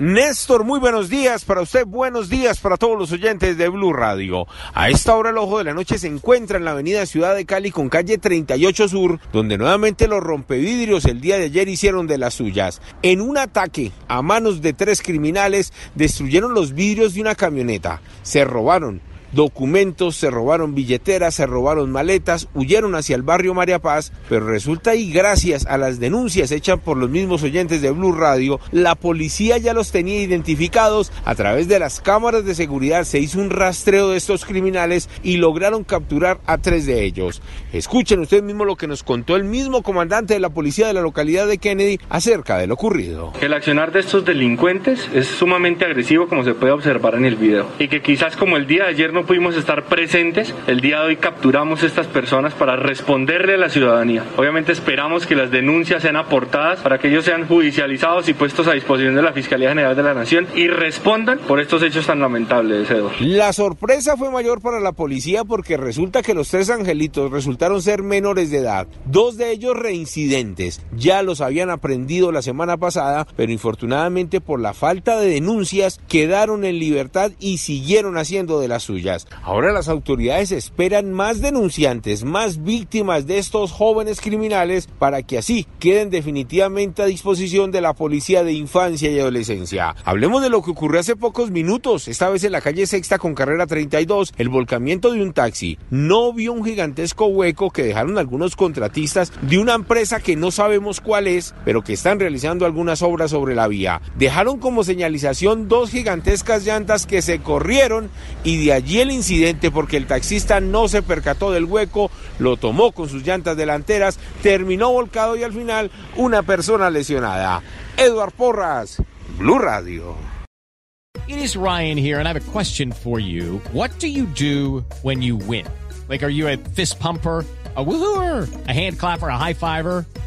Néstor, muy buenos días para usted, buenos días para todos los oyentes de Blue Radio. A esta hora el ojo de la noche se encuentra en la avenida Ciudad de Cali con calle 38 Sur, donde nuevamente los rompevidrios el día de ayer hicieron de las suyas. En un ataque a manos de tres criminales destruyeron los vidrios de una camioneta, se robaron documentos, se robaron billeteras, se robaron maletas, huyeron hacia el barrio María Paz, pero resulta y gracias a las denuncias hechas por los mismos oyentes de Blue Radio, la policía ya los tenía identificados a través de las cámaras de seguridad, se hizo un rastreo de estos criminales y lograron capturar a tres de ellos. Escuchen ustedes mismo lo que nos contó el mismo comandante de la policía de la localidad de Kennedy acerca de lo ocurrido. El accionar de estos delincuentes es sumamente agresivo como se puede observar en el video y que quizás como el día de ayer no pudimos estar presentes, el día de hoy capturamos estas personas para responderle a la ciudadanía. Obviamente esperamos que las denuncias sean aportadas para que ellos sean judicializados y puestos a disposición de la Fiscalía General de la Nación y respondan por estos hechos tan lamentables, Eduardo. La sorpresa fue mayor para la policía porque resulta que los tres angelitos resultaron ser menores de edad, dos de ellos reincidentes. Ya los habían aprendido la semana pasada, pero infortunadamente por la falta de denuncias quedaron en libertad y siguieron haciendo de las Ahora las autoridades esperan más denunciantes, más víctimas de estos jóvenes criminales para que así queden definitivamente a disposición de la policía de infancia y adolescencia. Hablemos de lo que ocurrió hace pocos minutos, esta vez en la calle Sexta con carrera 32, el volcamiento de un taxi. No vio un gigantesco hueco que dejaron algunos contratistas de una empresa que no sabemos cuál es, pero que están realizando algunas obras sobre la vía. Dejaron como señalización dos gigantescas llantas que se corrieron y de allí el incidente porque el taxista no se percató del hueco, lo tomó con sus llantas delanteras, terminó volcado y al final una persona lesionada. Edward Porras, Blue Radio. It is Ryan here, and I have a question for you. What do you do when you win? Like, are you a fist pumper? A woohooer, a hand clapper, a high fiver.